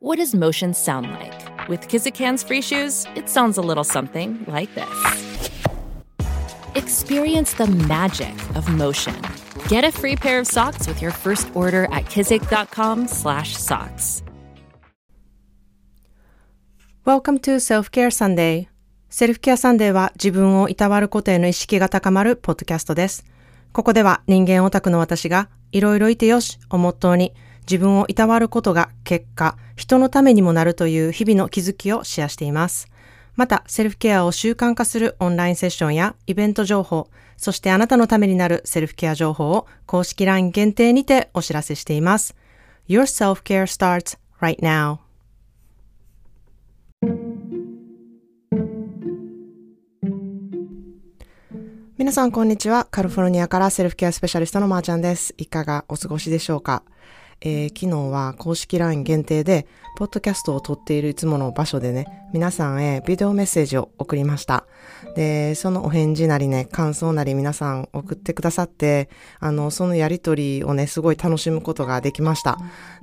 What does motion sound like? With Kizikans free shoes, it sounds a little something like this. Experience the magic of motion. Get a free pair of socks with your first order at kizik.com/socks. Welcome to Self-Care Sunday. セルフケアサンデーは自分をいたわることへの意識が高まるポッドキャストです。ここでは人間オタクの私がいろいろいてよしをモットーに 自分をいたわることが結果、人のためにもなるという日々の気づきをシェアしています。また、セルフケアを習慣化するオンラインセッションやイベント情報、そしてあなたのためになるセルフケア情報を公式 LINE 限定にてお知らせしています。Your self-care starts right now. 皆さんこんにちは。カリフォルニアからセルフケアスペシャリストのまーちゃんです。いかがお過ごしでしょうかえー、昨日は公式 LINE 限定で、ポッドキャストを撮っているいつもの場所でね、皆さんへビデオメッセージを送りました。で、そのお返事なりね、感想なり皆さん送ってくださって、あの、そのやりとりをね、すごい楽しむことができました。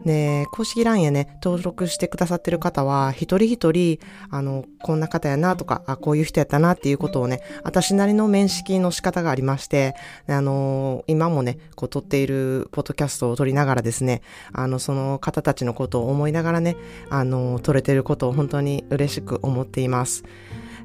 で、公式 LINE へね、登録してくださってる方は、一人一人、あの、こんな方やなとか、あ、こういう人やったなっていうことをね、私なりの面識の仕方がありまして、あの、今もね、こう撮っているポッドキャストを撮りながらですね、あの、その方たちのことを思いながらね、あの、撮れてることを本当に嬉しく思っています。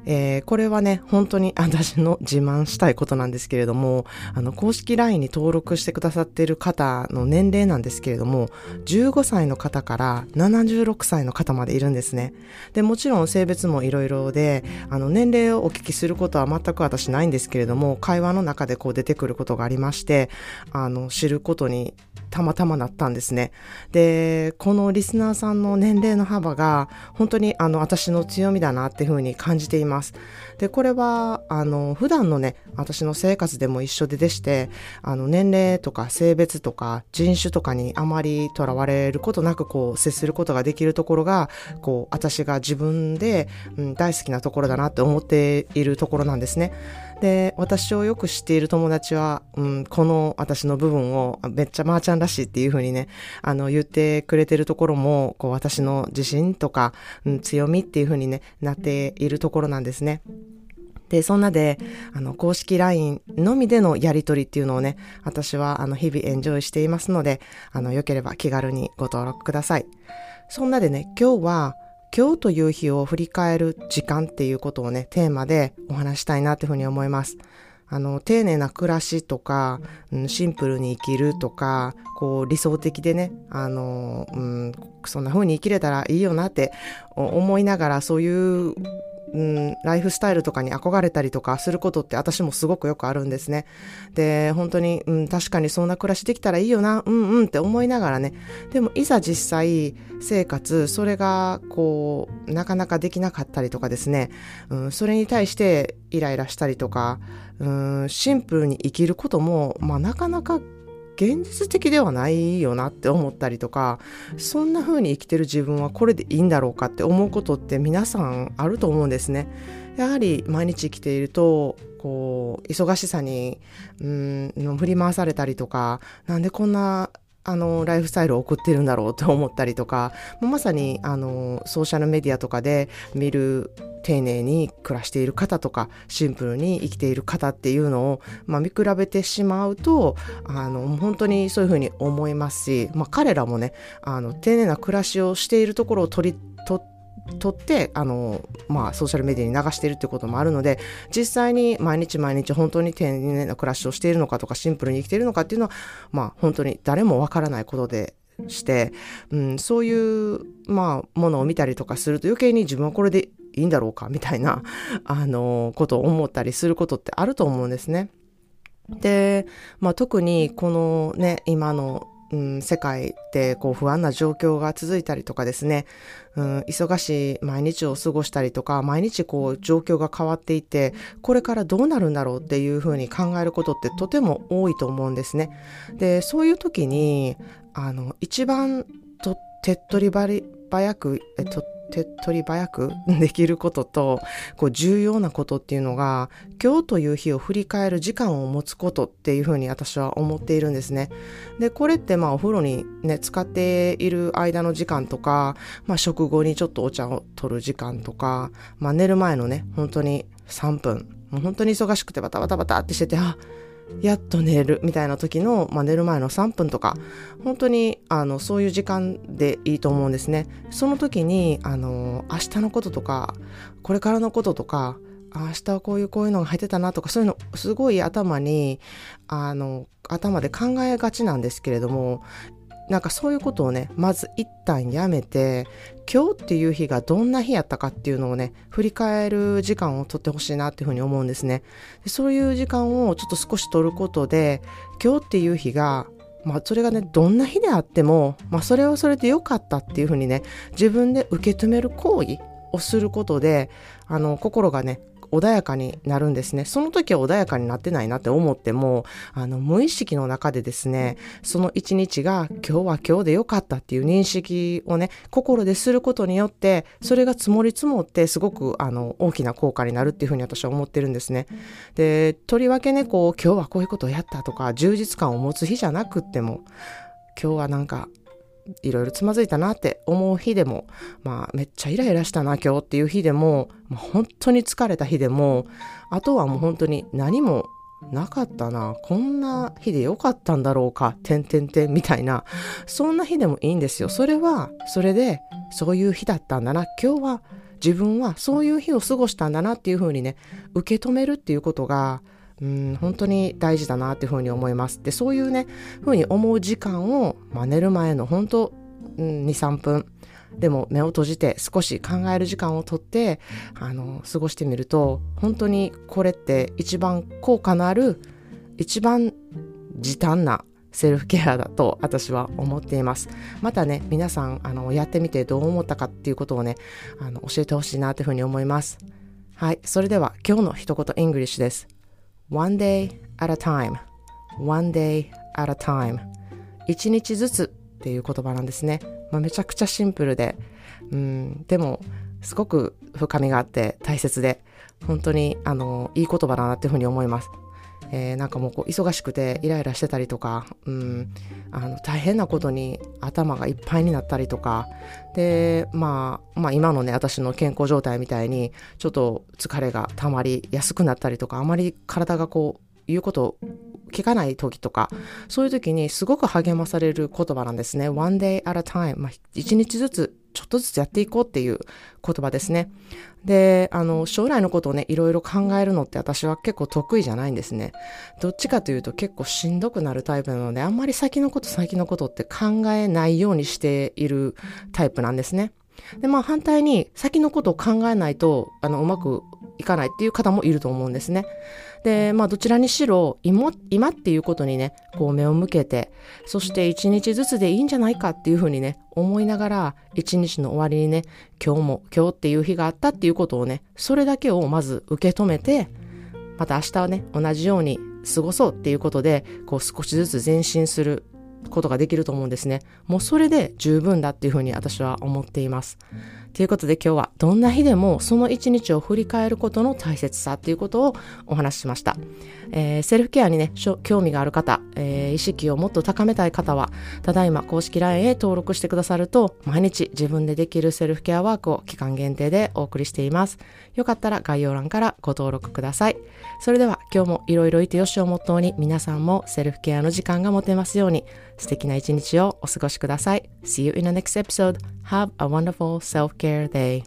えー、これはね、本当に私の 自慢したいことなんですけれども、あの、公式 LINE に登録してくださっている方の年齢なんですけれども、15歳の方から76歳の方までいるんですね。で、もちろん性別もいろいろで、あの、年齢をお聞きすることは全く私ないんですけれども、会話の中でこう出てくることがありまして、あの、知ることにたまたまなったんですね。で、このリスナーさんの年齢の幅が本当にあの私の強みだなっていうふうに感じています。で、これはあの普段のね、私の生活でも一緒ででして、あの年齢とか性別とか人種とかにあまりとらわれることなくこう接することができるところが、こう私が自分で、うん、大好きなところだなって思っているところなんですね。で、私をよく知っている友達は、うん、この私の部分をめっちゃまーちゃんらしいっていうふうにね、あの、言ってくれてるところも、こう、私の自信とか、うん、強みっていうふうにね、なっているところなんですね。で、そんなで、あの、公式 LINE のみでのやりとりっていうのをね、私は、あの、日々エンジョイしていますので、あの、良ければ気軽にご登録ください。そんなでね、今日は、今日という日を振り返る時間っていうことをね、テーマでお話したいなというふうに思います。あの、丁寧な暮らしとか、うん、シンプルに生きるとか、こう理想的でね、あの、うん、そんな風に生きれたらいいよなって思いながら、そういううん、ライフスタイルとかに憧れたりとかすることって私もすごくよくあるんですね。で、本当に、うん、確かにそんな暮らしできたらいいよな、うんうんって思いながらね。でもいざ実際生活、それがこう、なかなかできなかったりとかですね、うん、それに対してイライラしたりとか、うん、シンプルに生きることも、まあなかなか現実的ではないよなって思ったりとかそんな風に生きてる自分はこれでいいんだろうかって思うことって皆さんあると思うんですね。やはり毎日生きているとこう忙しさにうん振り回されたりとかなんでこんなあの、ライフスタイルを送ってるんだろうと思ったりとか、まさに、あの、ソーシャルメディアとかで見る丁寧に暮らしている方とか、シンプルに生きている方っていうのを、まあ、見比べてしまうと、あの、本当にそういうふうに思いますし、まあ、彼らもね、あの、丁寧な暮らしをしているところを取り、撮ってあの、まあ、ソーシャルメディアに流しているってこともあるので実際に毎日毎日本当に丁寧な暮らしをしているのかとかシンプルに生きているのかっていうのは、まあ、本当に誰もわからないことでして、うん、そういう、まあ、ものを見たりとかすると余計に自分はこれでいいんだろうかみたいな、あの、ことを思ったりすることってあると思うんですね。で、まあ、特にこのね、今のうん、世界でこう不安な状況が続いたりとかですね、うん、忙しい毎日を過ごしたりとか、毎日こう状況が変わっていて、これからどうなるんだろうっていうふうに考えることってとても多いと思うんですね。で、そういう時に、あの、一番と手っ取り早く、えっと、手っ取り早くできることと、こう重要なことっていうのが、今日という日を振り返る時間を持つことっていうふうに私は思っているんですね。で、これってまあお風呂にね、使っている間の時間とか、まあ食後にちょっとお茶を取る時間とか、まあ寝る前のね、本当に3分、もう本当に忙しくてバタバタバタってしてて、あ、やっと寝るみたいな時の、まあ、寝る前の3分とか、本当にあのそういう時間でいいと思うんですね。その時に、あの、明日のこととか、これからのこととか、明日はこういうこういうのが入ってたなとか、そういうのすごい頭に、あの、頭で考えがちなんですけれども、なんかそういうことをね、まず一旦やめて、今日っていう日がどんな日やったかっていうのをね、振り返る時間をとってほしいなっていうふうに思うんですねで。そういう時間をちょっと少し取ることで、今日っていう日がまあそれがね、どんな日であっても、まあそれはそれで良かったっていうふうにね、自分で受け止める行為をすることで、あの、心がね、穏やかになるんですね。その時は穏やかになってないなって思っても、あの、無意識の中でですね、その一日が今日は今日でよかったっていう認識をね、心ですることによって、それが積もり積もってすごく、あの、大きな効果になるっていうふうに私は思ってるんですね。で、とりわけね、こう、今日はこういうことをやったとか、充実感を持つ日じゃなくっても、今日はなんかいろいろつまずいたなって思う日でも、まあめっちゃイライラしたな今日っていう日でも、まあ、本当に疲れた日でも、あとはもう本当に何もなかったな。こんな日でよかったんだろうか。てんてんてんみたいな。そんな日でもいいんですよ。それは、それで、そういう日だったんだな。今日は、自分はそういう日を過ごしたんだなっていうふうにね、受け止めるっていうことが、うん、本当に大事だなっていうふうに思います。で、そういうね、ふうに思う時間を、まあ、寝る前の本当、うん、2、3分、でも目を閉じて少し考える時間をとって、あの、過ごしてみると、本当にこれって一番効果のある、一番時短なセルフケアだと私は思っています。またね、皆さん、あの、やってみてどう思ったかっていうことをね、あの、教えてほしいなというふうに思います。はい。それでは今日の一言 English です。One day at a time one day at a time 一日ずつっていう言葉なんですね。まあ、めちゃくちゃシンプルで、うん、でも、すごく深みがあって大切で、本当に、あの、いい言葉だなっていうふうに思います。えー、なんかもうこう忙しくてイライラしてたりとか、うん、あの大変なことに頭がいっぱいになったりとかで、まあ、まあ今のね私の健康状態みたいにちょっと疲れが溜まりやすくなったりとかあまり体がこう言うことを聞かない時とか、そういう時にすごく励まされる言葉なんですね。one day at a time。まあ、一日ずつちょっとずつやっていこうっていう言葉ですね。で、あの、将来のことをね、いろいろ考えるのって私は結構得意じゃないんですね。どっちかというと結構しんどくなるタイプなので、あんまり先のこと先のことって考えないようにしているタイプなんですね。で、まあ反対に先のことを考えないと、あの、うまくいかないっていう方もいると思うんですね。で、まあどちらにしろ今、今っていうことにね、こう目を向けて、そして一日ずつでいいんじゃないかっていうふうにね、思いながら、一日の終わりにね、今日も今日っていう日があったっていうことをね、それだけをまず受け止めて、また明日はね、同じように過ごそうっていうことで、こう少しずつ前進することができると思うんですね。もうそれで十分だっていうふうに私は思っています。ということで今日はどんな日でもその一日を振り返ることの大切さということをお話ししました。えー、セルフケアにね、興味がある方、えー、意識をもっと高めたい方は、ただいま公式 LINE へ登録してくださると、毎日自分でできるセルフケアワークを期間限定でお送りしています。よかったら概要欄からご登録ください。それでは今日もいろいろいてよしをモットーに皆さんもセルフケアの時間が持てますように素敵な一日をお過ごしください。See you in the next episode. Have a wonderful self care they.